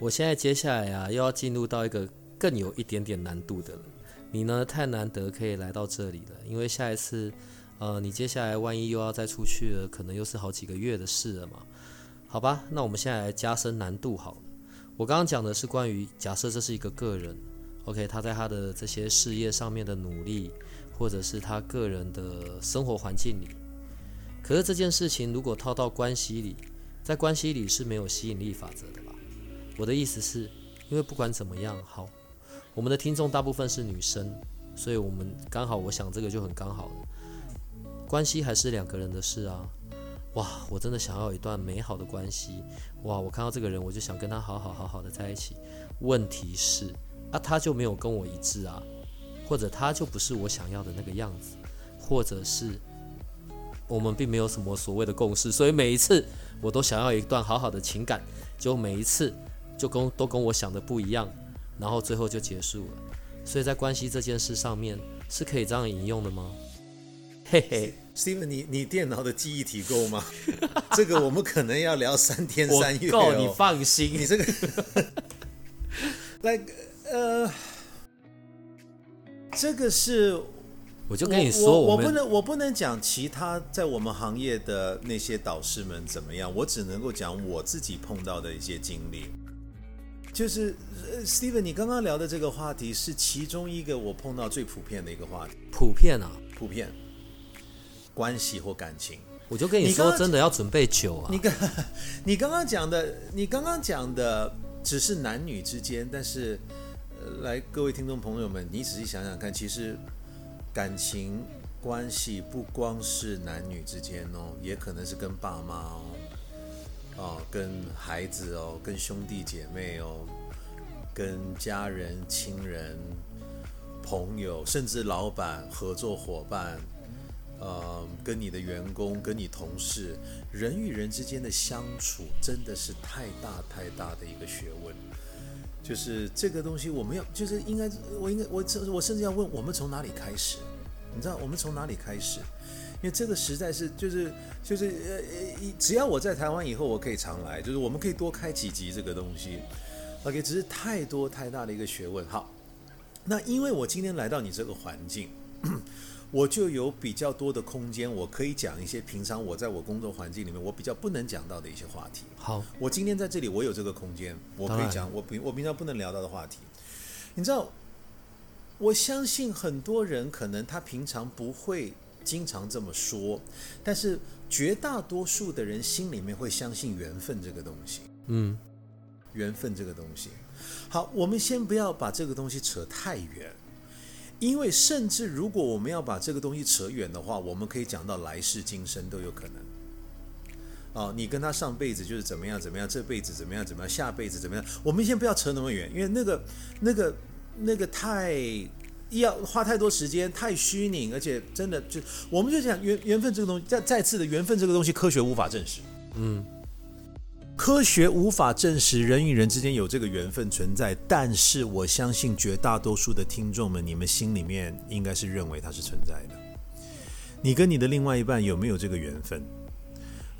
我现在接下来啊，又要进入到一个更有一点点难度的了。你呢，太难得可以来到这里了，因为下一次，呃，你接下来万一又要再出去了，可能又是好几个月的事了嘛。好吧，那我们现在来加深难度好了。我刚刚讲的是关于假设这是一个个人，OK，他在他的这些事业上面的努力，或者是他个人的生活环境里。可是这件事情如果套到关系里，在关系里是没有吸引力法则的？我的意思是，因为不管怎么样，好，我们的听众大部分是女生，所以我们刚好，我想这个就很刚好了。关系还是两个人的事啊，哇，我真的想要一段美好的关系，哇，我看到这个人，我就想跟他好好好好的在一起。问题是，啊，他就没有跟我一致啊，或者他就不是我想要的那个样子，或者是我们并没有什么所谓的共识，所以每一次我都想要一段好好的情感，就每一次。就跟都跟我想的不一样，然后最后就结束了。所以在关系这件事上面是可以这样引用的吗？嘿嘿，Steven，你你电脑的记忆体够吗？这个我们可能要聊三天三夜哦。你放心，你这个，like 呃，这个是，我就跟你说，我不能我不能讲其他在我们行业的那些导师们怎么样，我只能够讲我自己碰到的一些经历。就是 Steven，你刚刚聊的这个话题是其中一个我碰到最普遍的一个话题。普遍啊，普遍，关系或感情。我就跟你说，真的要准备酒啊。你刚你刚刚讲的，你刚刚讲的只是男女之间，但是，来各位听众朋友们，你仔细想想看，其实感情关系不光是男女之间哦，也可能是跟爸妈哦。哦，跟孩子哦，跟兄弟姐妹哦，跟家人、亲人、朋友，甚至老板、合作伙伴，呃，跟你的员工、跟你同事，人与人之间的相处，真的是太大太大的一个学问。就是这个东西，我们要，就是应该，我应该，我我甚至要问，我们从哪里开始？你知道，我们从哪里开始？因为这个实在是就是就是呃呃，只要我在台湾以后，我可以常来，就是我们可以多开几集这个东西。OK，只是太多太大的一个学问。好，那因为我今天来到你这个环境，我就有比较多的空间，我可以讲一些平常我在我工作环境里面我比较不能讲到的一些话题。好，我今天在这里，我有这个空间，我可以讲我平我平常不能聊到的话题。你知道，我相信很多人可能他平常不会。经常这么说，但是绝大多数的人心里面会相信缘分这个东西。嗯，缘分这个东西。好，我们先不要把这个东西扯太远，因为甚至如果我们要把这个东西扯远的话，我们可以讲到来世今生都有可能。哦，你跟他上辈子就是怎么样怎么样，这辈子怎么样怎么样，下辈子怎么样？我们先不要扯那么远，因为那个、那个、那个太。要花太多时间，太虚拟，而且真的就，我们就讲缘缘分这个东西，再再次的缘分这个东西，科学无法证实。嗯，科学无法证实人与人之间有这个缘分存在，但是我相信绝大多数的听众们，你们心里面应该是认为它是存在的。你跟你的另外一半有没有这个缘分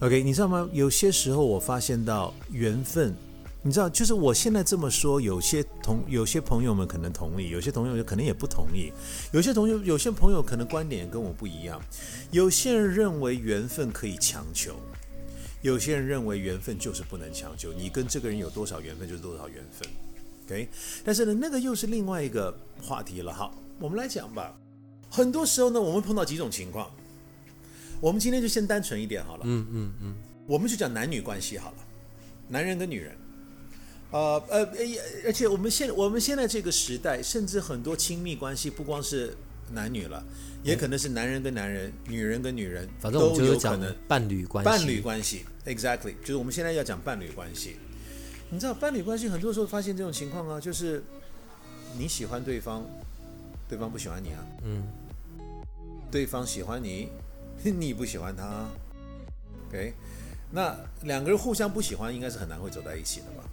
？OK，你知道吗？有些时候我发现到缘分。你知道，就是我现在这么说，有些同有些朋友们可能同意，有些朋友可能也不同意，有些同学有些朋友可能观点跟我不一样。有些人认为缘分可以强求，有些人认为缘分就是不能强求。你跟这个人有多少缘分，就是多少缘分。OK，但是呢，那个又是另外一个话题了。好，我们来讲吧。很多时候呢，我们碰到几种情况。我们今天就先单纯一点好了。嗯嗯嗯，我们就讲男女关系好了，男人跟女人。呃呃，而且我们现我们现在这个时代，甚至很多亲密关系，不光是男女了，也可能是男人跟男人、女人跟女人，反正我们都就是讲有可能。伴侣关系。伴侣关系，exactly，就是我们现在要讲伴侣关系。你知道伴侣关系很多时候发现这种情况啊，就是你喜欢对方，对方不喜欢你啊，嗯，对方喜欢你，你不喜欢他，OK，那两个人互相不喜欢，应该是很难会走在一起的吧？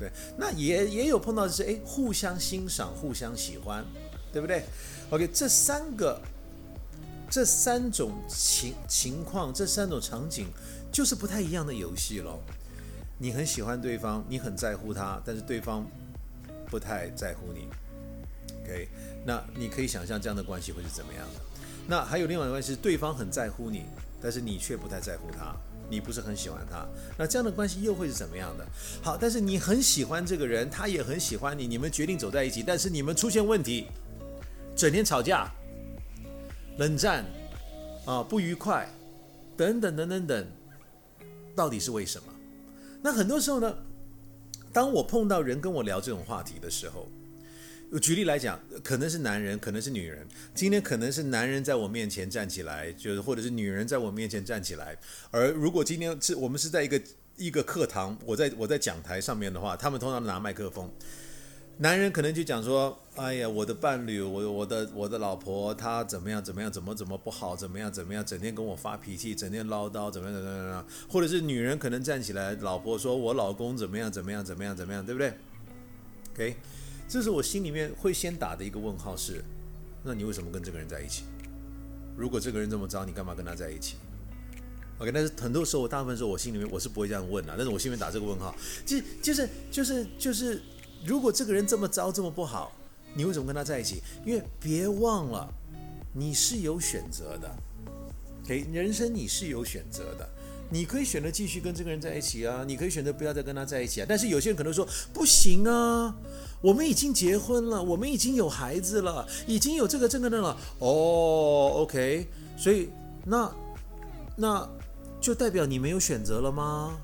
对，那也也有碰到的是，哎，互相欣赏，互相喜欢，对不对？OK，这三个，这三种情情况，这三种场景，就是不太一样的游戏咯。你很喜欢对方，你很在乎他，但是对方不太在乎你。OK，那你可以想象这样的关系会是怎么样的？那还有另外一个关系，对方很在乎你，但是你却不太在乎他，你不是很喜欢他，那这样的关系又会是怎么样的？好，但是你很喜欢这个人，他也很喜欢你，你们决定走在一起，但是你们出现问题，整天吵架、冷战啊、不愉快等等等等等，到底是为什么？那很多时候呢，当我碰到人跟我聊这种话题的时候，举例来讲，可能是男人，可能是女人。今天可能是男人在我面前站起来，就是或者是女人在我面前站起来。而如果今天是我们是在一个一个课堂，我在我在讲台上面的话，他们通常拿麦克风。男人可能就讲说：“哎呀，我的伴侣，我我的我的老婆，她怎么样怎么样，怎么怎么不好，怎么样怎么样，整天跟我发脾气，整天唠叨，怎么样怎么样怎么样。”或者是女人可能站起来，老婆说：“我老公怎么样怎么样怎么样怎么样，对不对？”OK，这是我心里面会先打的一个问号是：那你为什么跟这个人在一起？如果这个人这么糟，你干嘛跟他在一起？OK，但是很多时候，我大部分时候我心里面我是不会这样问的，但是我心里面打这个问号，就就是就是就是。如果这个人这么糟这么不好，你为什么跟他在一起？因为别忘了，你是有选择的，OK，人生你是有选择的，你可以选择继续跟这个人在一起啊，你可以选择不要再跟他在一起啊。但是有些人可能说不行啊，我们已经结婚了，我们已经有孩子了，已经有这个这个的了。哦，OK，所以那那就代表你没有选择了吗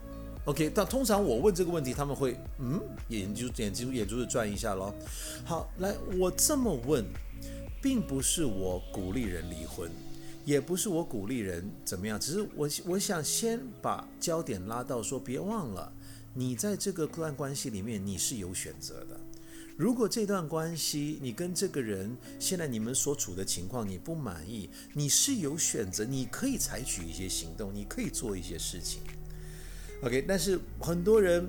？OK，但通常我问这个问题，他们会嗯，眼珠眼珠眼珠子转一下咯。好，来，我这么问，并不是我鼓励人离婚，也不是我鼓励人怎么样，只是我我想先把焦点拉到说，别忘了，你在这个段关系里面你是有选择的。如果这段关系你跟这个人现在你们所处的情况你不满意，你是有选择，你可以采取一些行动，你可以做一些事情。OK，但是很多人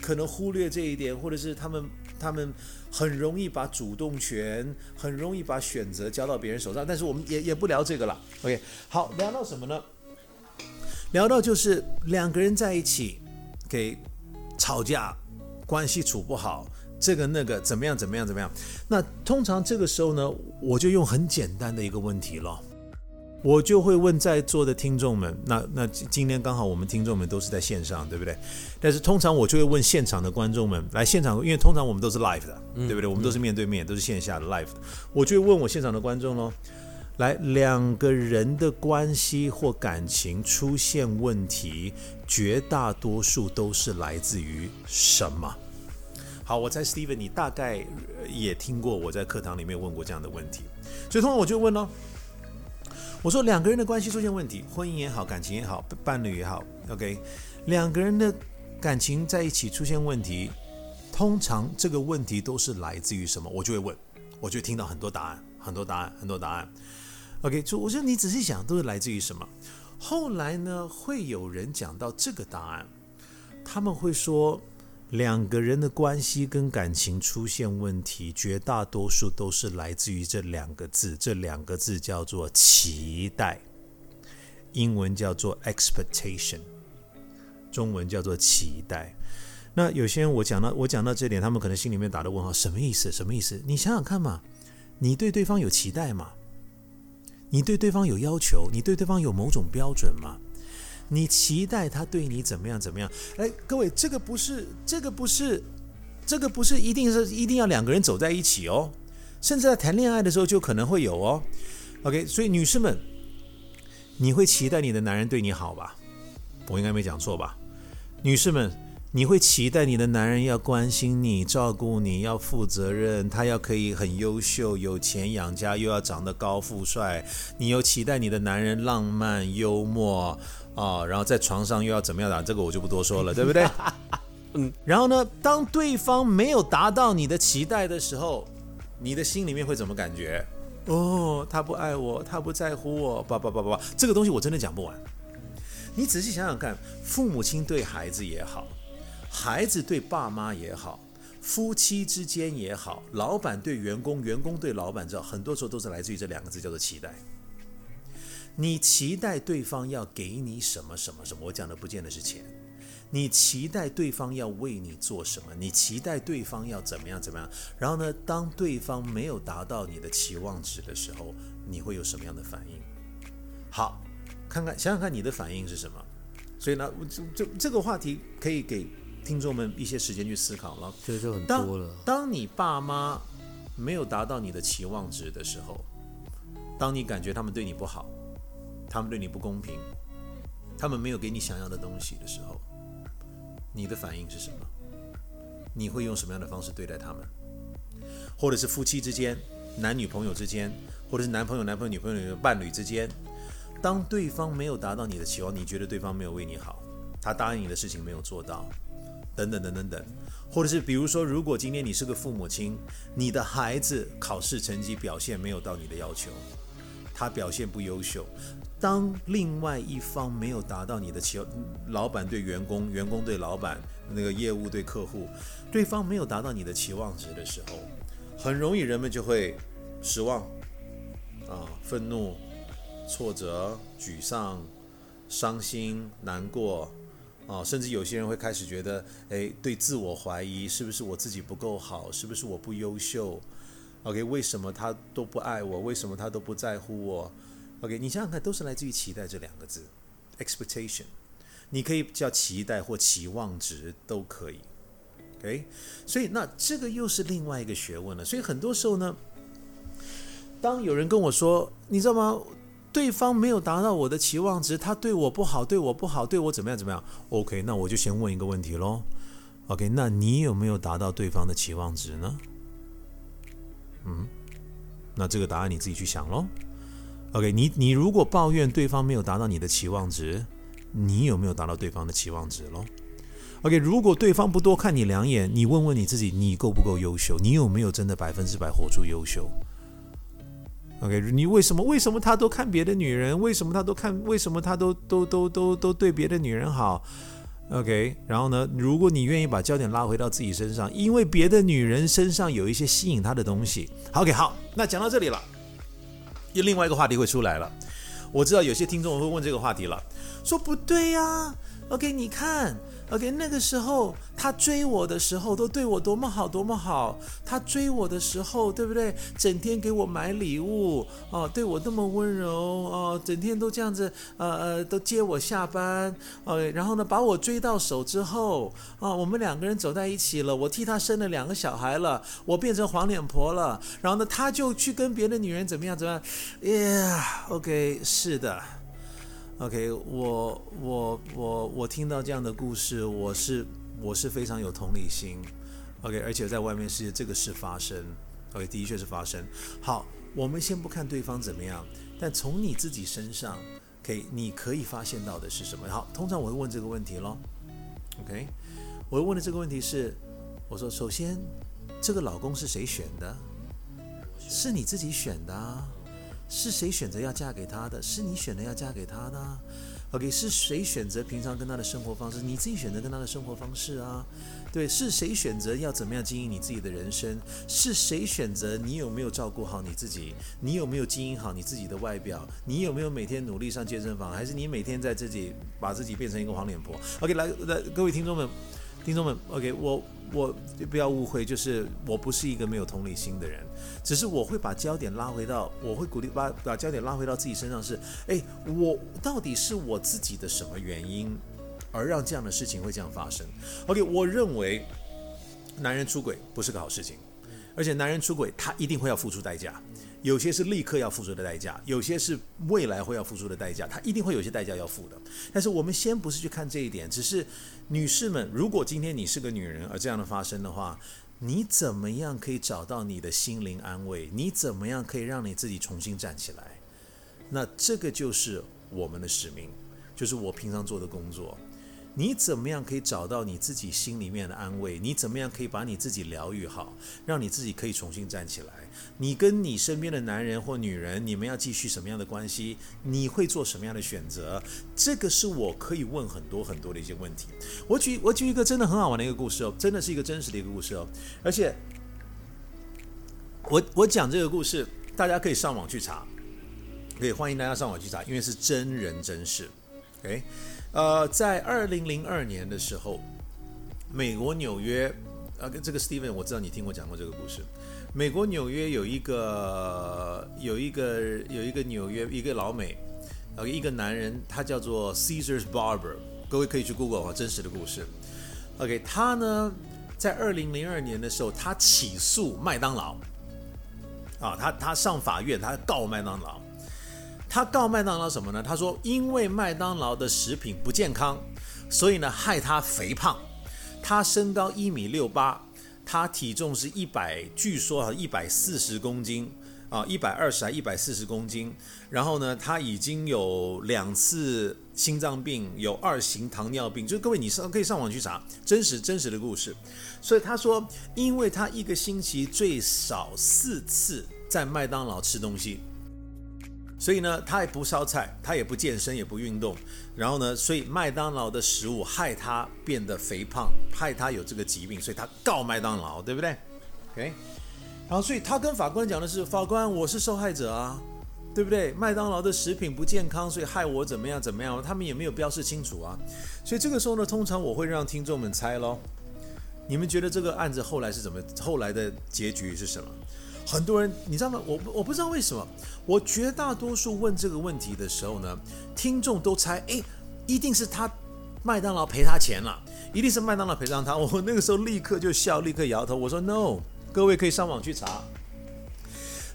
可能忽略这一点，或者是他们他们很容易把主动权，很容易把选择交到别人手上。但是我们也也不聊这个了。OK，好，聊到什么呢？聊到就是两个人在一起，给吵架，关系处不好，这个那个怎么样怎么样怎么样？那通常这个时候呢，我就用很简单的一个问题了。我就会问在座的听众们，那那今天刚好我们听众们都是在线上，对不对？但是通常我就会问现场的观众们，来现场，因为通常我们都是 live 的，对不对？我们都是面对面，都是线下的 live 的，我就会问我现场的观众喽，来两个人的关系或感情出现问题，绝大多数都是来自于什么？好，我猜 Steven 你大概也听过我在课堂里面问过这样的问题，所以通常我就问喽。我说两个人的关系出现问题，婚姻也好，感情也好，伴侣也好，OK，两个人的感情在一起出现问题，通常这个问题都是来自于什么？我就会问，我就听到很多答案，很多答案，很多答案。OK，就我说你仔细想，都是来自于什么？后来呢，会有人讲到这个答案，他们会说。两个人的关系跟感情出现问题，绝大多数都是来自于这两个字。这两个字叫做期待，英文叫做 expectation，中文叫做期待。那有些人我讲到我讲到这点，他们可能心里面打的问号，什么意思？什么意思？你想想看嘛，你对对方有期待吗？你对对方有要求？你对对方有某种标准吗？你期待他对你怎么样怎么样？哎，各位，这个不是，这个不是，这个不是一定是一定要两个人走在一起哦，甚至在谈恋爱的时候就可能会有哦。OK，所以女士们，你会期待你的男人对你好吧？我应该没讲错吧？女士们，你会期待你的男人要关心你、照顾你、要负责任，他要可以很优秀、有钱养家，又要长得高富帅。你又期待你的男人浪漫、幽默啊，然后在床上又要怎么样打？这个我就不多说了，对不对？嗯。然后呢，当对方没有达到你的期待的时候，你的心里面会怎么感觉？哦，他不爱我，他不在乎我，叭叭叭叭叭，这个东西我真的讲不完。你仔细想想看，父母亲对孩子也好。孩子对爸妈也好，夫妻之间也好，老板对员工，员工对老板，知道很多时候都是来自于这两个字，叫做期待。你期待对方要给你什么什么什么？我讲的不见得是钱。你期待对方要为你做什么？你期待对方要怎么样怎么样？然后呢，当对方没有达到你的期望值的时候，你会有什么样的反应？好，看看想想看你的反应是什么。所以呢，这这这个话题可以给。听众们一些时间去思考了，这就很多了。当你爸妈没有达到你的期望值的时候，当你感觉他们对你不好，他们对你不公平，他们没有给你想要的东西的时候，你的反应是什么？你会用什么样的方式对待他们？或者是夫妻之间、男女朋友之间，或者是男朋友、男朋友、女朋友、伴侣之间，当对方没有达到你的期望，你觉得对方没有为你好，他答应你的事情没有做到。等等等等等，或者是比如说，如果今天你是个父母亲，你的孩子考试成绩表现没有到你的要求，他表现不优秀，当另外一方没有达到你的期，老板对员工，员工对老板，那个业务对客户，对方没有达到你的期望值的时候，很容易人们就会失望，啊，愤怒、挫折、沮丧、伤心、难过。啊，甚至有些人会开始觉得，哎，对自我怀疑，是不是我自己不够好？是不是我不优秀？OK，为什么他都不爱我？为什么他都不在乎我？OK，你想想看，都是来自于期待这两个字，expectation。你可以叫期待或期望值都可以。OK，所以那这个又是另外一个学问了。所以很多时候呢，当有人跟我说，你知道吗？对方没有达到我的期望值，他对我不好，对我不好，对我怎么样怎么样？OK，那我就先问一个问题喽。OK，那你有没有达到对方的期望值呢？嗯，那这个答案你自己去想喽。OK，你你如果抱怨对方没有达到你的期望值，你有没有达到对方的期望值喽？OK，如果对方不多看你两眼，你问问你自己，你够不够优秀？你有没有真的百分之百活出优秀？OK，你为什么为什么他都看别的女人？为什么他都看？为什么他都都都都都对别的女人好？OK，然后呢？如果你愿意把焦点拉回到自己身上，因为别的女人身上有一些吸引他的东西。OK，好，那讲到这里了，又另外一个话题会出来了。我知道有些听众会问这个话题了，说不对呀。OK，你看。OK，那个时候他追我的时候都对我多么好，多么好。他追我的时候，对不对？整天给我买礼物哦，对我那么温柔哦，整天都这样子，呃呃，都接我下班。OK，然后呢，把我追到手之后，啊，我们两个人走在一起了。我替他生了两个小孩了，我变成黄脸婆了。然后呢，他就去跟别的女人怎么样？怎么样？Yeah，OK，是的。OK，我我我我听到这样的故事，我是我是非常有同理心。OK，而且在外面世界这个事发生，OK，的确是发生。好，我们先不看对方怎么样，但从你自己身上，可以你可以发现到的是什么？好，通常我会问这个问题咯。OK，我问的这个问题是，我说首先，这个老公是谁选的？是你自己选的啊。是谁选择要嫁给他的？是你选择要嫁给他的？OK，是谁选择平常跟他的生活方式？你自己选择跟他的生活方式啊？对，是谁选择要怎么样经营你自己的人生？是谁选择你有没有照顾好你自己？你有没有经营好你自己的外表？你有没有每天努力上健身房？还是你每天在自己把自己变成一个黄脸婆？OK，来来，各位听众们，听众们，OK，我。我不要误会，就是我不是一个没有同理心的人，只是我会把焦点拉回到，我会鼓励把把焦点拉回到自己身上，是，哎，我到底是我自己的什么原因，而让这样的事情会这样发生？OK，我认为男人出轨不是个好事情，而且男人出轨他一定会要付出代价，有些是立刻要付出的代价，有些是未来会要付出的代价，他一定会有些代价要付的。但是我们先不是去看这一点，只是女士们，如果今天你是个女人，而这样的发生的话，你怎么样可以找到你的心灵安慰？你怎么样可以让你自己重新站起来？那这个就是我们的使命，就是我平常做的工作。你怎么样可以找到你自己心里面的安慰？你怎么样可以把你自己疗愈好，让你自己可以重新站起来？你跟你身边的男人或女人，你们要继续什么样的关系？你会做什么样的选择？这个是我可以问很多很多的一些问题。我举我举一个真的很好玩的一个故事哦，真的是一个真实的一个故事哦，而且我我讲这个故事，大家可以上网去查，可以欢迎大家上网去查，因为是真人真事。OK。呃，在二零零二年的时候，美国纽约，呃，这个 Steven，我知道你听我讲过这个故事。美国纽约有一个有一个有一个纽约一个老美，呃，一个男人，他叫做 Caesar's Barber，各位可以去 Google 啊，真实的故事。OK，他呢，在二零零二年的时候，他起诉麦当劳，啊，他他上法院，他告麦当劳。他告麦当劳什么呢？他说，因为麦当劳的食品不健康，所以呢害他肥胖。他身高一米六八，他体重是一百，据说啊一百四十公斤啊，一百二十还一百四十公斤。然后呢，他已经有两次心脏病，有二型糖尿病。就各位，你上可以上网去查真实真实的故事。所以他说，因为他一个星期最少四次在麦当劳吃东西。所以呢，他也不烧菜，他也不健身，也不运动。然后呢，所以麦当劳的食物害他变得肥胖，害他有这个疾病，所以他告麦当劳，对不对？OK。然后，所以他跟法官讲的是：法官，我是受害者啊，对不对？麦当劳的食品不健康，所以害我怎么样怎么样？他们也没有标示清楚啊。所以这个时候呢，通常我会让听众们猜喽。你们觉得这个案子后来是怎么？后来的结局是什么？很多人，你知道吗？我我不知道为什么，我绝大多数问这个问题的时候呢，听众都猜，哎，一定是他麦当劳赔他钱了，一定是麦当劳赔偿他。我那个时候立刻就笑，立刻摇头，我说 no，各位可以上网去查，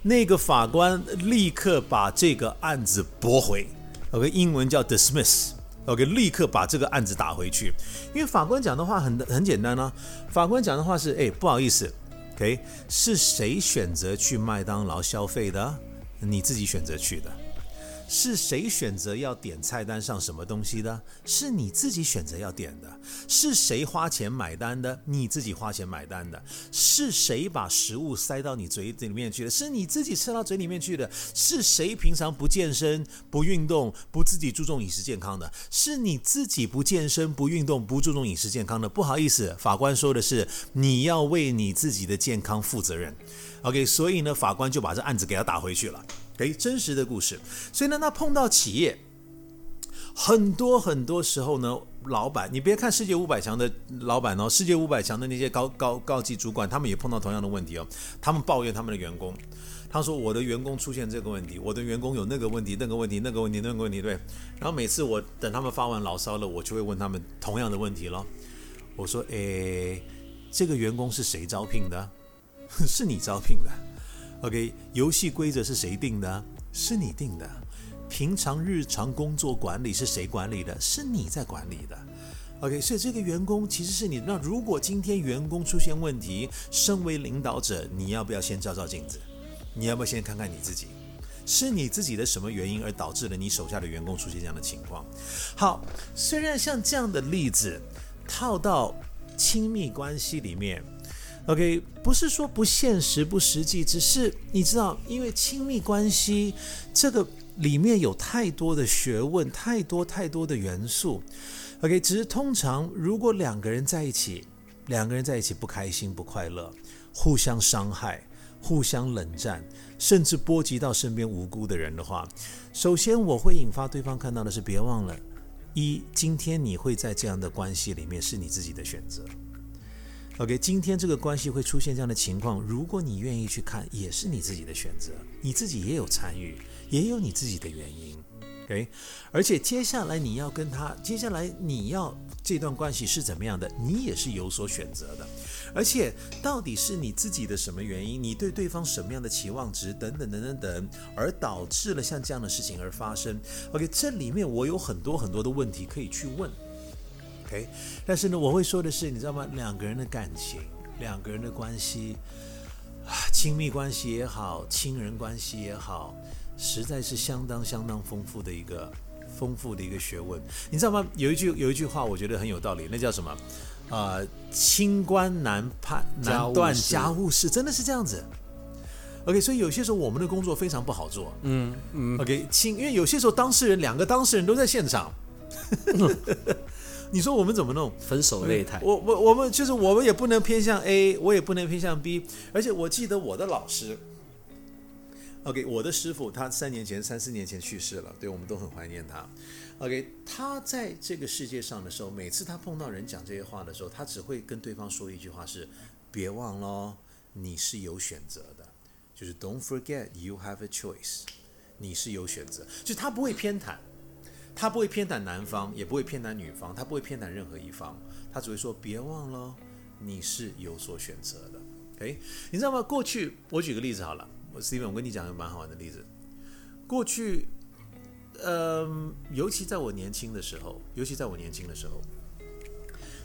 那个法官立刻把这个案子驳回，OK，英文叫 dismiss，OK，立刻把这个案子打回去，因为法官讲的话很很简单啊，法官讲的话是，哎，不好意思。OK，是谁选择去麦当劳消费的？你自己选择去的。是谁选择要点菜单上什么东西的？是你自己选择要点的。是谁花钱买单的？你自己花钱买单的。是谁把食物塞到你嘴里面去的？是你自己吃到嘴里面去的。是谁平常不健身、不运动、不自己注重饮食健康的？是你自己不健身、不运动、不注重饮食健康的。不好意思，法官说的是你要为你自己的健康负责任。OK，所以呢，法官就把这案子给他打回去了。诶，真实的故事。所以呢，那碰到企业，很多很多时候呢，老板，你别看世界五百强的老板哦，世界五百强的那些高高高级主管，他们也碰到同样的问题哦。他们抱怨他们的员工，他说我的员工出现这个问题，我的员工有那个问题，那个问题，那个问题，那个问题，对。然后每次我等他们发完牢骚了，我就会问他们同样的问题咯。我说，诶，这个员工是谁招聘的？是你招聘的。OK，游戏规则是谁定的？是你定的。平常日常工作管理是谁管理的？是你在管理的。OK，所以这个员工其实是你。那如果今天员工出现问题，身为领导者，你要不要先照照镜子？你要不要先看看你自己？是你自己的什么原因而导致了你手下的员工出现这样的情况？好，虽然像这样的例子套到亲密关系里面。OK，不是说不现实、不实际，只是你知道，因为亲密关系这个里面有太多的学问，太多太多的元素。OK，只是通常如果两个人在一起，两个人在一起不开心、不快乐，互相伤害、互相冷战，甚至波及到身边无辜的人的话，首先我会引发对方看到的是：别忘了，一，今天你会在这样的关系里面是你自己的选择。OK，今天这个关系会出现这样的情况，如果你愿意去看，也是你自己的选择，你自己也有参与，也有你自己的原因。OK，而且接下来你要跟他，接下来你要这段关系是怎么样的，你也是有所选择的。而且到底是你自己的什么原因，你对对方什么样的期望值等等等等等，而导致了像这样的事情而发生。OK，这里面我有很多很多的问题可以去问。OK，但是呢，我会说的是，你知道吗？两个人的感情，两个人的关系，亲密关系也好，亲人关系也好，实在是相当相当丰富的一个丰富的一个学问。你知道吗？有一句有一句话，我觉得很有道理，那叫什么？呃，清官难判难断家务事，真的是这样子。OK，所以有些时候我们的工作非常不好做。嗯嗯。OK，清，因为有些时候当事人两个当事人都在现场。你说我们怎么弄？分手擂台。我我我们就是我们也不能偏向 A，我也不能偏向 B。而且我记得我的老师，OK，我的师傅他三年前、三四年前去世了，对我们都很怀念他。OK，他在这个世界上的时候，每次他碰到人讲这些话的时候，他只会跟对方说一句话是：别忘了，你是有选择的，就是 Don't forget you have a choice，你是有选择，就他不会偏袒。他不会偏袒男方，也不会偏袒女方，他不会偏袒任何一方，他只会说：别忘了，你是有所选择的。诶，你知道吗？过去我举个例子好了，Steven，我跟你讲一个蛮好玩的例子。过去，嗯，尤其在我年轻的时候，尤其在我年轻的时候，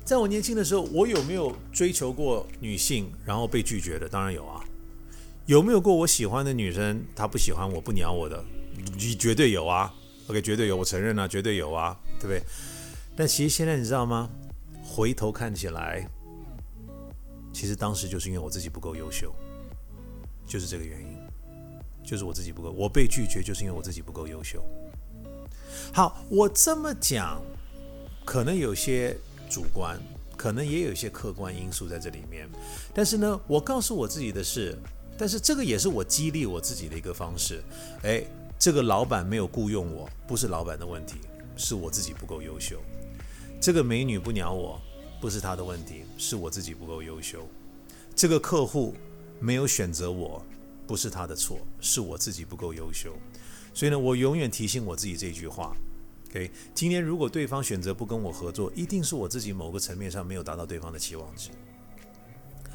在我年轻的时候，我有没有追求过女性，然后被拒绝的？当然有啊。有没有过我喜欢的女生，她不喜欢我，不鸟我的？你绝对有啊。OK，绝对有，我承认啊，绝对有啊，对不对？但其实现在你知道吗？回头看起来，其实当时就是因为我自己不够优秀，就是这个原因，就是我自己不够，我被拒绝就是因为我自己不够优秀。好，我这么讲，可能有些主观，可能也有一些客观因素在这里面。但是呢，我告诉我自己的是，但是这个也是我激励我自己的一个方式，哎。这个老板没有雇佣我，不是老板的问题，是我自己不够优秀。这个美女不鸟我，不是她的问题，是我自己不够优秀。这个客户没有选择我，不是他的错，是我自己不够优秀。所以呢，我永远提醒我自己这句话：OK，今天如果对方选择不跟我合作，一定是我自己某个层面上没有达到对方的期望值。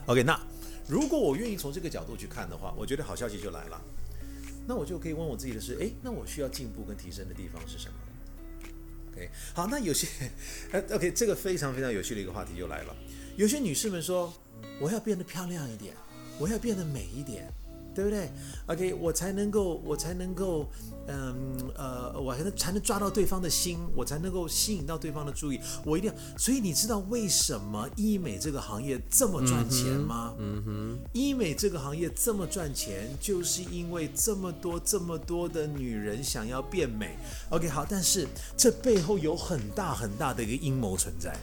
OK，那如果我愿意从这个角度去看的话，我觉得好消息就来了。那我就可以问我自己的是，哎，那我需要进步跟提升的地方是什么？OK，好，那有些，呃，OK，这个非常非常有趣的一个话题就来了。有些女士们说，我要变得漂亮一点，我要变得美一点。对不对？OK，我才能够，我才能够，嗯，呃，我还能才能抓到对方的心，我才能够吸引到对方的注意。我一定要，所以你知道为什么医美这个行业这么赚钱吗？嗯哼，医美这个行业这么赚钱，就是因为这么多这么多的女人想要变美。OK，好，但是这背后有很大很大的一个阴谋存在。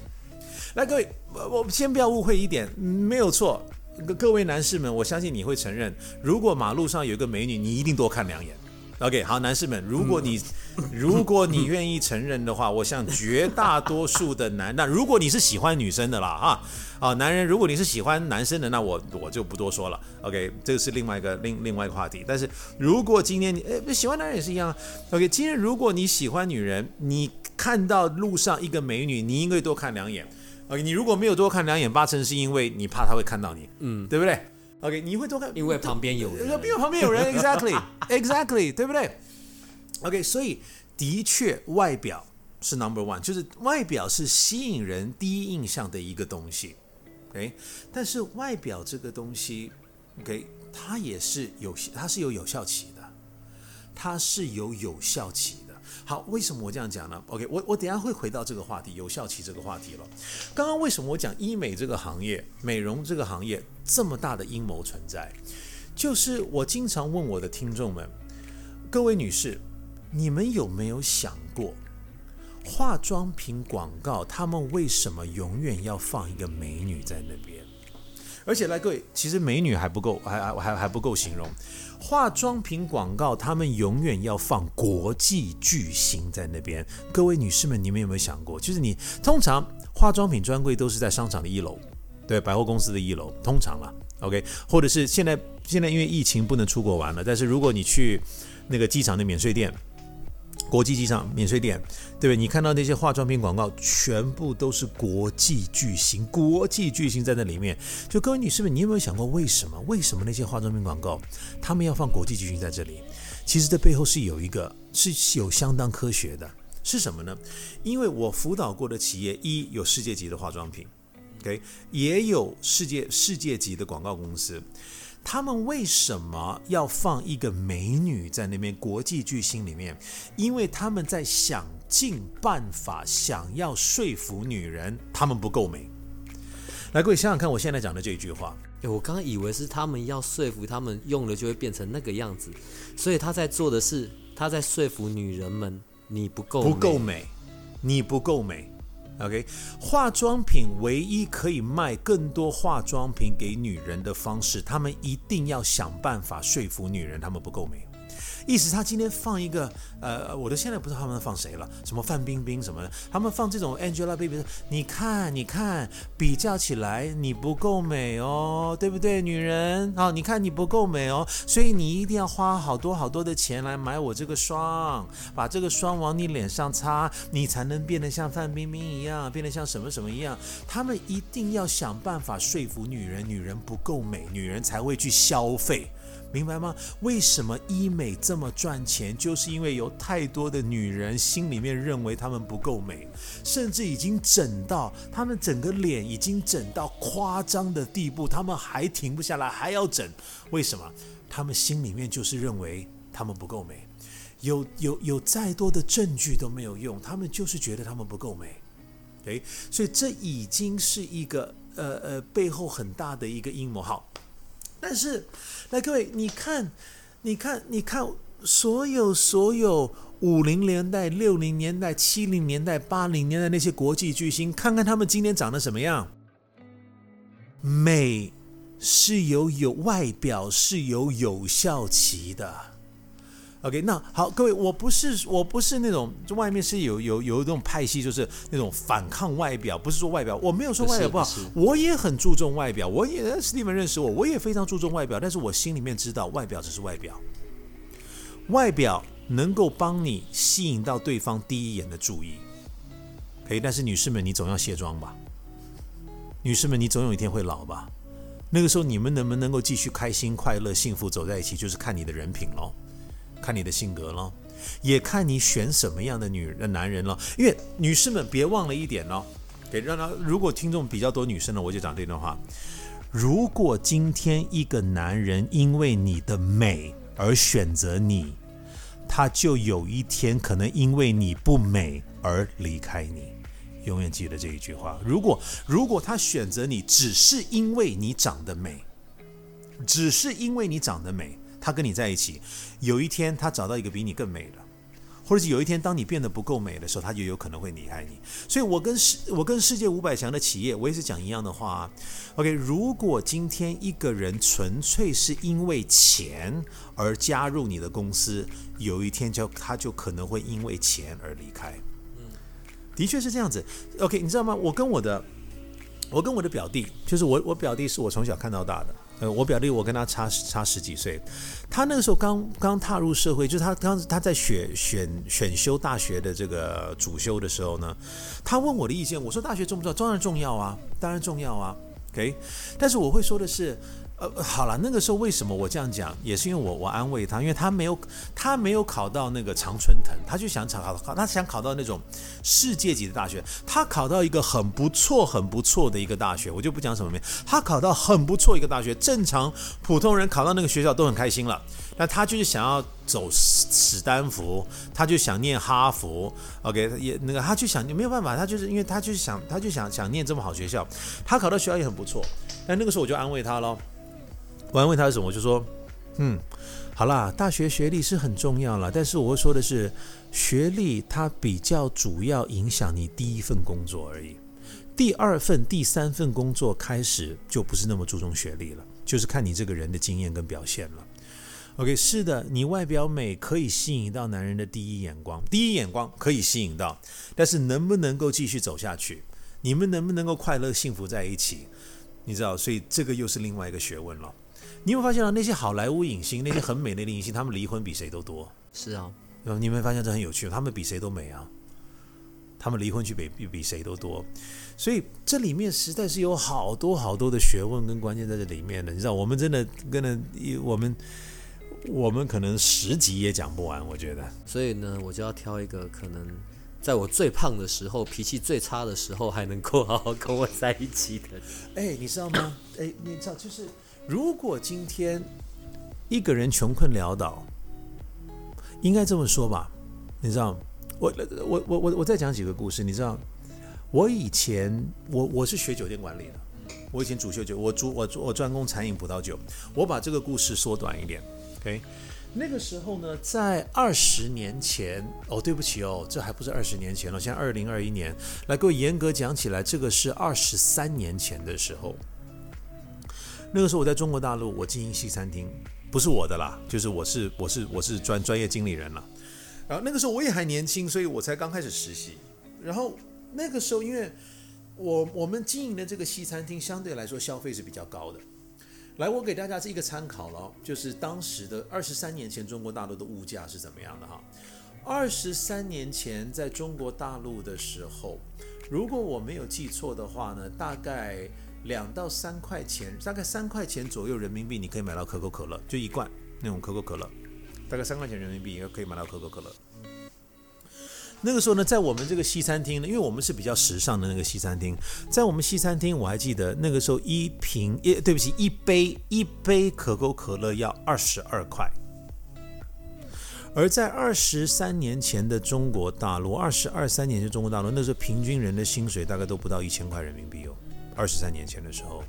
来，各位，我我先不要误会一点，没有错。各各位男士们，我相信你会承认，如果马路上有一个美女，你一定多看两眼。OK，好，男士们，如果你 如果你愿意承认的话，我想绝大多数的男，那如果你是喜欢女生的啦，啊，啊，男人，如果你是喜欢男生的，那我我就不多说了。OK，这个是另外一个另另外一个话题。但是如果今天你诶喜欢男人也是一样。OK，今天如果你喜欢女人，你看到路上一个美女，你应该多看两眼。OK，你如果没有多看两眼，八成是因为你怕他会看到你，嗯，对不对？OK，你会多看，因为旁边有人，因为旁边有人，Exactly，Exactly，对不对？OK，所以的确外表是 Number One，就是外表是吸引人第一印象的一个东西，OK，但是外表这个东西，OK，它也是有，它是有有效期的，它是有有效期。好，为什么我这样讲呢？OK，我我等下会回到这个话题，有效期这个话题了。刚刚为什么我讲医美这个行业、美容这个行业这么大的阴谋存在？就是我经常问我的听众们，各位女士，你们有没有想过，化妆品广告他们为什么永远要放一个美女在那边？而且来各位，其实美女还不够，还还还还不够形容。化妆品广告，他们永远要放国际巨星在那边。各位女士们，你们有没有想过，就是你通常化妆品专柜都是在商场的一楼，对，百货公司的一楼，通常啦 OK，或者是现在现在因为疫情不能出国玩了，但是如果你去那个机场的免税店国际机场免税店，对不对？你看到那些化妆品广告，全部都是国际巨星，国际巨星在那里面。就各位女士们，你有没有想过为什么？为什么那些化妆品广告他们要放国际巨星在这里？其实这背后是有一个是有相当科学的，是什么呢？因为我辅导过的企业，一有世界级的化妆品，OK，也有世界世界级的广告公司。他们为什么要放一个美女在那边？国际巨星里面，因为他们在想尽办法想要说服女人，他们不够美。来，各位想想看，我现在讲的这一句话，诶我刚刚以为是他们要说服他们用了就会变成那个样子，所以他在做的是他在说服女人们你不够不够美，你不够美。OK，化妆品唯一可以卖更多化妆品给女人的方式，他们一定要想办法说服女人，他们不够美。意思他今天放一个，呃，我都现在不知道他们放谁了，什么范冰冰什么的，他们放这种 Angelababy，你看，你看，比较起来你不够美哦，对不对，女人啊？你看你不够美哦，所以你一定要花好多好多的钱来买我这个霜，把这个霜往你脸上擦，你才能变得像范冰冰一样，变得像什么什么一样。他们一定要想办法说服女人，女人不够美，女人才会去消费。明白吗？为什么医美这么赚钱？就是因为有太多的女人心里面认为她们不够美，甚至已经整到她们整个脸已经整到夸张的地步，她们还停不下来，还要整。为什么？她们心里面就是认为她们不够美，有有有再多的证据都没有用，她们就是觉得她们不够美。诶，所以这已经是一个呃呃背后很大的一个阴谋。好。但是，来各位，你看，你看，你看，所有所有五零年代、六零年代、七零年代、八零年代那些国际巨星，看看他们今天长得什么样？美是有有外表是有有效期的。OK，那好，各位，我不是我不是那种就外面是有有有一种派系，就是那种反抗外表，不是说外表，我没有说外表不好，我也很注重外表，我也史蒂文认识我，我也非常注重外表，但是我心里面知道，外表只是外表，外表能够帮你吸引到对方第一眼的注意，可以，但是女士们，你总要卸妆吧，女士们，你总有一天会老吧，那个时候你们能不能够继续开心、快乐、幸福走在一起，就是看你的人品喽。看你的性格了，也看你选什么样的女人、男人了。因为女士们别忘了一点哦，给让他如果听众比较多女生呢，我就讲这段话：如果今天一个男人因为你的美而选择你，他就有一天可能因为你不美而离开你。永远记得这一句话：如果如果他选择你只是因为你长得美，只是因为你长得美。他跟你在一起，有一天他找到一个比你更美的，或者是有一天当你变得不够美的时候，他就有可能会离开你。所以，我跟世我跟世界五百强的企业，我也是讲一样的话。OK，如果今天一个人纯粹是因为钱而加入你的公司，有一天就他就可能会因为钱而离开。嗯，的确是这样子。OK，你知道吗？我跟我的我跟我的表弟，就是我我表弟是我从小看到大的。呃，我表弟我跟他差差十几岁，他那个时候刚刚踏入社会，就是他刚他在选选选修大学的这个主修的时候呢，他问我的意见，我说大学重不重要？当然重要啊，当然重要啊，OK，但是我会说的是。呃，好了，那个时候为什么我这样讲，也是因为我我安慰他，因为他没有他没有考到那个常春藤，他就想考考他想考到那种世界级的大学，他考到一个很不错很不错的一个大学，我就不讲什么名，他考到很不错一个大学，正常普通人考到那个学校都很开心了，那他就是想要走史史丹福，他就想念哈佛，OK，也那个他就想没有办法，他就是因为他就是想他就想想念这么好学校，他考到学校也很不错，但那个时候我就安慰他喽。我问他什么，我就说，嗯，好啦，大学学历是很重要了，但是我会说的是，学历它比较主要影响你第一份工作而已，第二份、第三份工作开始就不是那么注重学历了，就是看你这个人的经验跟表现了。OK，是的，你外表美可以吸引到男人的第一眼光，第一眼光可以吸引到，但是能不能够继续走下去，你们能不能够快乐幸福在一起，你知道，所以这个又是另外一个学问了。你有没有发现啊？那些好莱坞影星，那些很美的影星，他们离婚比谁都多。是啊，你有没有发现这很有趣，他们比谁都美啊，他们离婚去比比比谁都多，所以这里面实在是有好多好多的学问跟关键在这里面的。你知道，我们真的跟着我们我们可能十集也讲不完，我觉得。所以呢，我就要挑一个可能在我最胖的时候、脾气最差的时候，还能够好好跟我在一起的。哎，你知道吗？哎，你知道，就是如果今天一个人穷困潦倒。应该这么说吧，你知道，我我我我我再讲几个故事。你知道，我以前我我是学酒店管理的，我以前主修酒，我主我我专攻餐饮葡萄酒。我把这个故事缩短一点，OK？那个时候呢，在二十年前，哦，对不起哦，这还不是二十年前了，现在二零二一年。来，各位严格讲起来，这个是二十三年前的时候。那个时候我在中国大陆，我经营西餐厅。不是我的啦，就是我是我是我是专专业经理人了。然后那个时候我也还年轻，所以我才刚开始实习。然后那个时候，因为我我们经营的这个西餐厅相对来说消费是比较高的。来，我给大家是一个参考了，就是当时的二十三年前中国大陆的物价是怎么样的哈？二十三年前在中国大陆的时候，如果我没有记错的话呢，大概。两到三块钱，大概三块钱左右人民币，你可以买到可口可乐，就一罐那种可口可乐，大概三块钱人民币也可以买到可口可乐。那个时候呢，在我们这个西餐厅呢，因为我们是比较时尚的那个西餐厅，在我们西餐厅，我还记得那个时候一瓶，一对不起，一杯一杯可口可乐要二十二块。而在二十三年前的中国大陆，二十二三年前中国大陆，那时候平均人的薪水大概都不到一千块人民币哦。二十三年前的时候，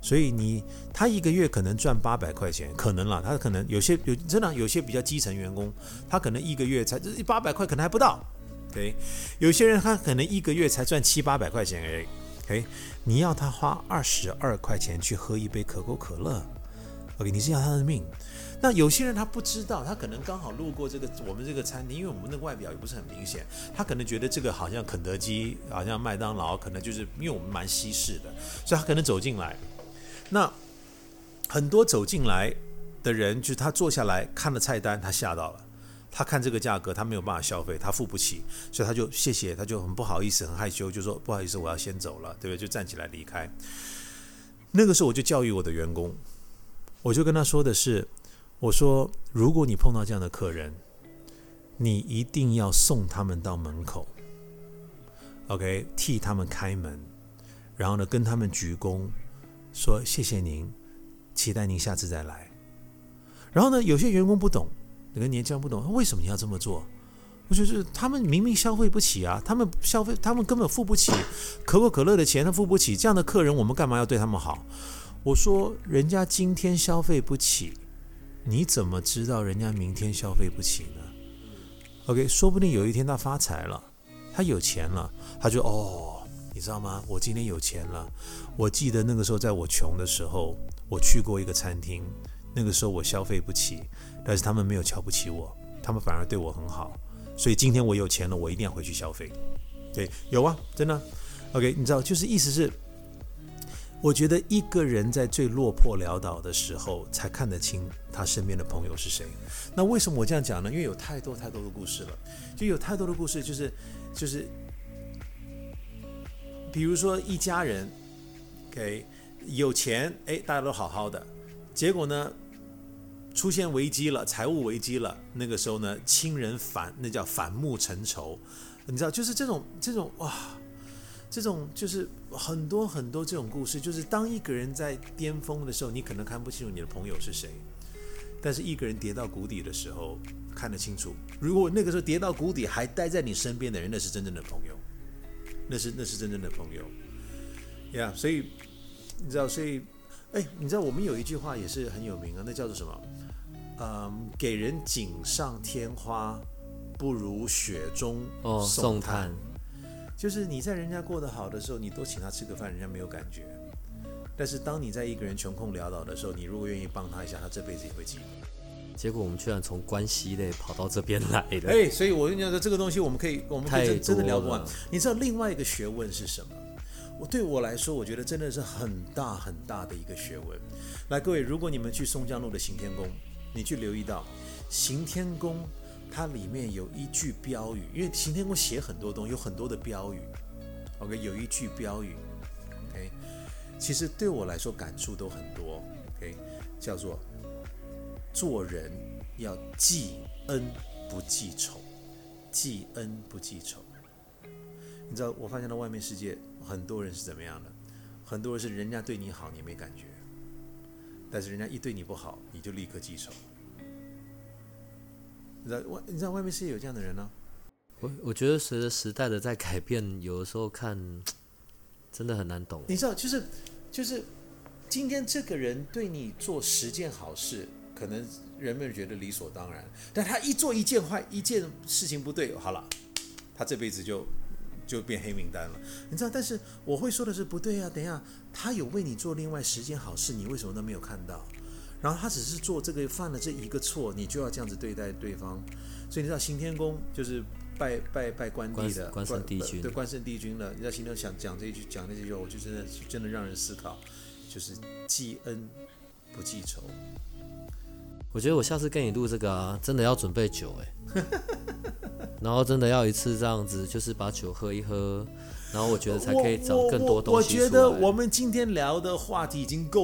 所以你他一个月可能赚八百块钱，可能啦，他可能有些有真的有些比较基层员工，他可能一个月才这八百块可能还不到，OK，有些人他可能一个月才赚七八百块钱而已，OK，你要他花二十二块钱去喝一杯可口可乐，OK，你是要他的命。那有些人他不知道，他可能刚好路过这个我们这个餐厅，因为我们的外表也不是很明显，他可能觉得这个好像肯德基，好像麦当劳，可能就是因为我们蛮西式的，所以他可能走进来。那很多走进来的人，就是他坐下来看了菜单，他吓到了，他看这个价格，他没有办法消费，他付不起，所以他就谢谢，他就很不好意思，很害羞，就说不好意思，我要先走了，对不对？就站起来离开。那个时候我就教育我的员工，我就跟他说的是。我说，如果你碰到这样的客人，你一定要送他们到门口，OK，替他们开门，然后呢，跟他们鞠躬，说谢谢您，期待您下次再来。然后呢，有些员工不懂，那个年轻人不懂，为什么你要这么做？我就是他们明明消费不起啊，他们消费，他们根本付不起可口可乐的钱，他付不起。这样的客人，我们干嘛要对他们好？我说，人家今天消费不起。你怎么知道人家明天消费不起呢？OK，说不定有一天他发财了，他有钱了，他就哦，你知道吗？我今天有钱了。我记得那个时候在我穷的时候，我去过一个餐厅，那个时候我消费不起，但是他们没有瞧不起我，他们反而对我很好。所以今天我有钱了，我一定要回去消费。对，有啊，真的。OK，你知道，就是意思是。我觉得一个人在最落魄潦倒的时候，才看得清他身边的朋友是谁。那为什么我这样讲呢？因为有太多太多的故事了，就有太多的故事，就是就是，比如说一家人，OK，有钱，哎，大家都好好的，结果呢，出现危机了，财务危机了，那个时候呢，亲人反，那叫反目成仇，你知道，就是这种这种哇。这种就是很多很多这种故事，就是当一个人在巅峰的时候，你可能看不清楚你的朋友是谁；但是一个人跌到谷底的时候，看得清楚。如果那个时候跌到谷底还待在你身边的人，那是真正的朋友，那是那是真正的朋友。呀，所以你知道，所以哎，你知道我们有一句话也是很有名啊，那叫做什么？嗯，给人锦上添花，不如雪中送炭。就是你在人家过得好的时候，你多请他吃个饭，人家没有感觉。但是当你在一个人穷困潦倒的时候，你如果愿意帮他一下，他这辈子也会记得。结果我们居然从关系类跑到这边来了。哎，所以我跟你说，这个东西我们可以，我们可以真的聊不完。你知道另外一个学问是什么？我对我来说，我觉得真的是很大很大的一个学问。来，各位，如果你们去松江路的行天宫，你去留意到行天宫它里面有一句标语，因为行天宫写很多东西，有很多的标语。OK，有一句标语其实对我来说感触都很多。OK，叫做做人要记恩不记仇，记恩不记仇。你知道，我发现到外面世界很多人是怎么样的？很多人是人家对你好，你没感觉；但是人家一对你不好，你就立刻记仇。你知道外你知道外面世界有这样的人呢、我我觉得随着时代的在改变，有的时候看真的很难懂。你知道，就是就是今天这个人对你做十件好事，可能人们觉得理所当然，但他一做一件坏一件事情不对，好了，他这辈子就就变黑名单了。你知道，但是我会说的是不对啊，等一下，他有为你做另外十件好事，你为什么都没有看到？然后他只是做这个犯了这一个错，你就要这样子对待对方。所以你知道行天宫就是拜拜拜关帝的关关圣帝君对关圣帝君了。你在心中想讲这一句讲那句话，我就真的真的让人思考，就是记恩不记仇。我觉得我下次跟你录这个啊，真的要准备酒哎、然后真的要一次这样子，就是把酒喝一喝，然后我觉得才可以找更多东西我觉得我们今天聊的话题已经够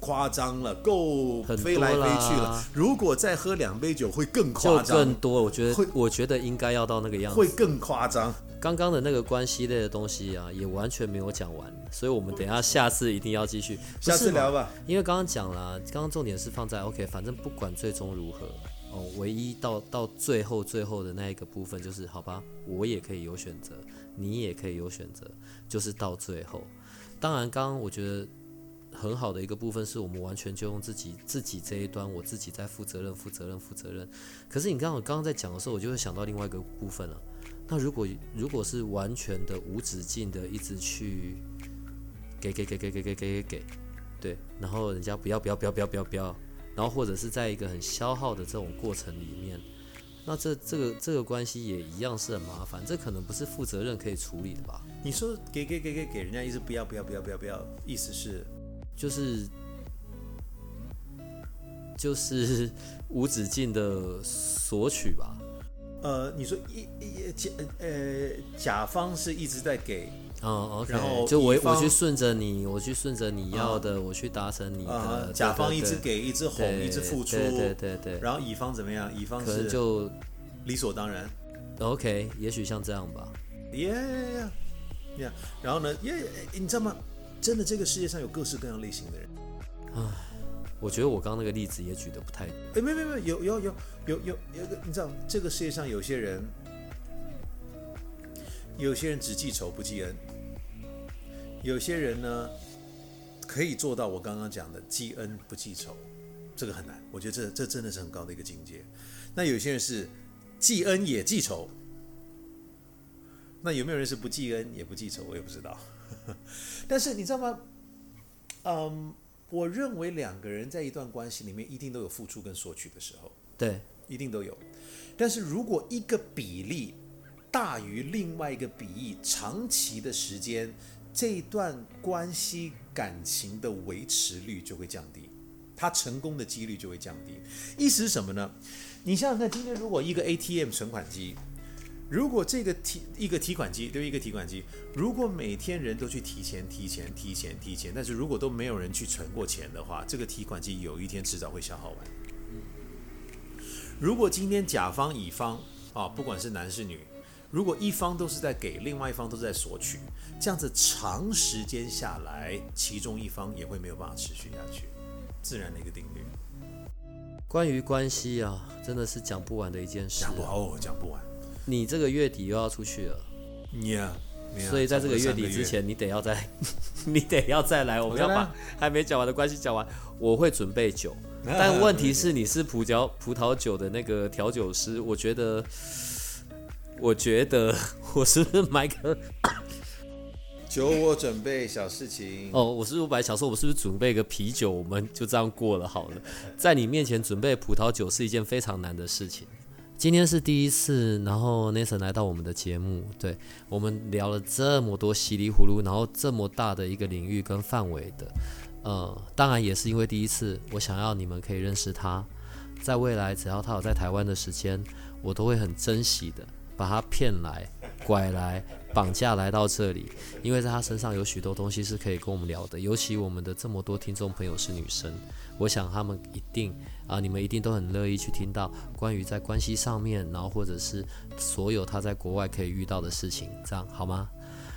夸张了，够很飞来飞去了。如果再喝两杯酒，会更夸张更，多，我觉得会我觉得应该要到那个样子。会更夸张。刚刚的那个关系类的东西啊，也完全没有讲完，所以我们等一下下次一定要继续。下次聊吧。因为刚刚讲了，刚刚重点是放在 OK，反正不管最终如何，哦，唯一到到最后最后的那一个部分就是，好吧，我也可以有选择，你也可以有选择，就是到最后。当然，刚刚我觉得很好的一个部分是我们完全就用自己自己这一端，我自己在负责任、负责任、负责任。可是你刚刚刚刚在讲的时候，我就会想到另外一个部分了。那如果如果是完全的无止境的一直去给给给给给给给给给，对，然后人家不要不要不要不要不要不要，然后或者是在一个很消耗的这种过程里面，那这这个这个关系也一样是很麻烦，这可能不是负责任可以处理的吧？你说给给给给给人家一直不要不要不要不要不要，意思是就是就是 无止境的索取吧。呃，你说一一甲呃甲方是一直在给嗯，OK，然后就我我去顺着你，我去顺着你要的，我去达成你啊的。，甲方一直给，一直哄，一直付出，对对对对，然后乙方怎么样？乙方可能是就理所当然。OK，也许像这样吧。耶呀呀！然后呢？耶，你知道吗？真的，这个世界上有各式各样类型的人。啊我觉得我刚刚那个例子也举得不太哎，没没没，有有有有有有个，你知道，这个世界上有些人，有些人只记仇不记恩，有些人呢可以做到我刚刚讲的记恩不记仇，这个很难。我觉得这这真的是很高的一个境界。那有些人是记恩也记仇，那有没有人是不记恩也不记仇？我也不知道。但是你知道吗？嗯，我认为两个人在一段关系里面一定都有付出跟索取的时候，对，一定都有。但是如果一个比例大于另外一个比例，长期的时间，这段关系感情的维持率就会降低，它成功的几率就会降低。意思是什么呢？你想想看，今天如果一个 ATM 存款机，如果这个提一个提款机，对一个提款机，如果每天人都去提钱、提钱、提钱、提钱，但是如果都没有人去存过钱的话，这个提款机有一天迟早会消耗完。如果今天甲方乙方啊，不管是男是女，如果一方都是在给，另外一方都是在索取，这样子长时间下来，其中一方也会没有办法持续下去，自然的一个定律。关于关系啊，真的是讲不完的一件事啊、讲不完，哦讲不完。你这个月底又要出去了，Yeah，, yeah 所以在这个月底之前，你得要再，你得要再来，我们要把还没讲完的关系讲完。我会准备酒，但问题是你是葡萄葡萄酒的那个调酒师，我觉得，我觉得 我是不是买个酒我准备小事情。哦，我是不是本来想说，我是不是准备个啤酒，我们就这样过了好了。在你面前准备葡萄酒是一件非常难的事情。今天是第一次，然后 Nathan 来到我们的节目，对我们聊了这么多稀里糊涂，然后这么大的一个领域跟范围的，呃，当然也是因为第一次，我想要你们可以认识他，在未来只要他有在台湾的时间，我都会很珍惜的把他骗来、拐来、绑架来到这里，因为在他身上有许多东西是可以跟我们聊的。尤其我们的这么多听众朋友是女生，我想他们一定啊，你们一定都很乐意去听到关于在关系上面，然后或者是所有他在国外可以遇到的事情，这样好吗？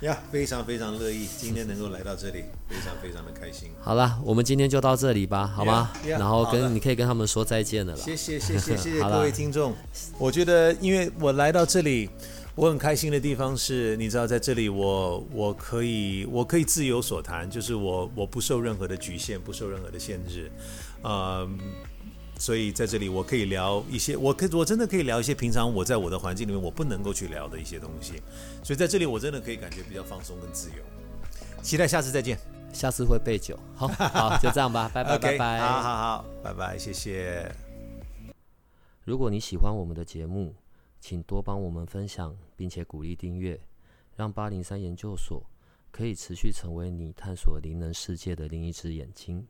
呀，非常非常乐意今天能够来到这里，非常非常的开心。好了，我们今天就到这里吧，好吗 Yeah, yeah，然后跟你可以跟他们说再见了啦。谢谢谢谢谢谢 各位听众。我觉得，因为我来到这里，我很开心的地方是，你知道，在这里我我可以我可以自由所谈，就是我我不受任何的局限，不受任何的限制，嗯。所以在这里，我可以聊一些，我可我真的可以聊一些平常我在我的环境里面我不能够去聊的一些东西。所以在这里，我真的可以感觉比较放松跟自由。期待下次再见。下次会备酒，好 好就这样吧，拜 拜拜拜。好好好，拜拜，谢谢。如果你喜欢我们的节目，请多帮我们分享，并且鼓励订阅，让八零三研究所可以持续成为你探索灵能世界的另一只眼睛。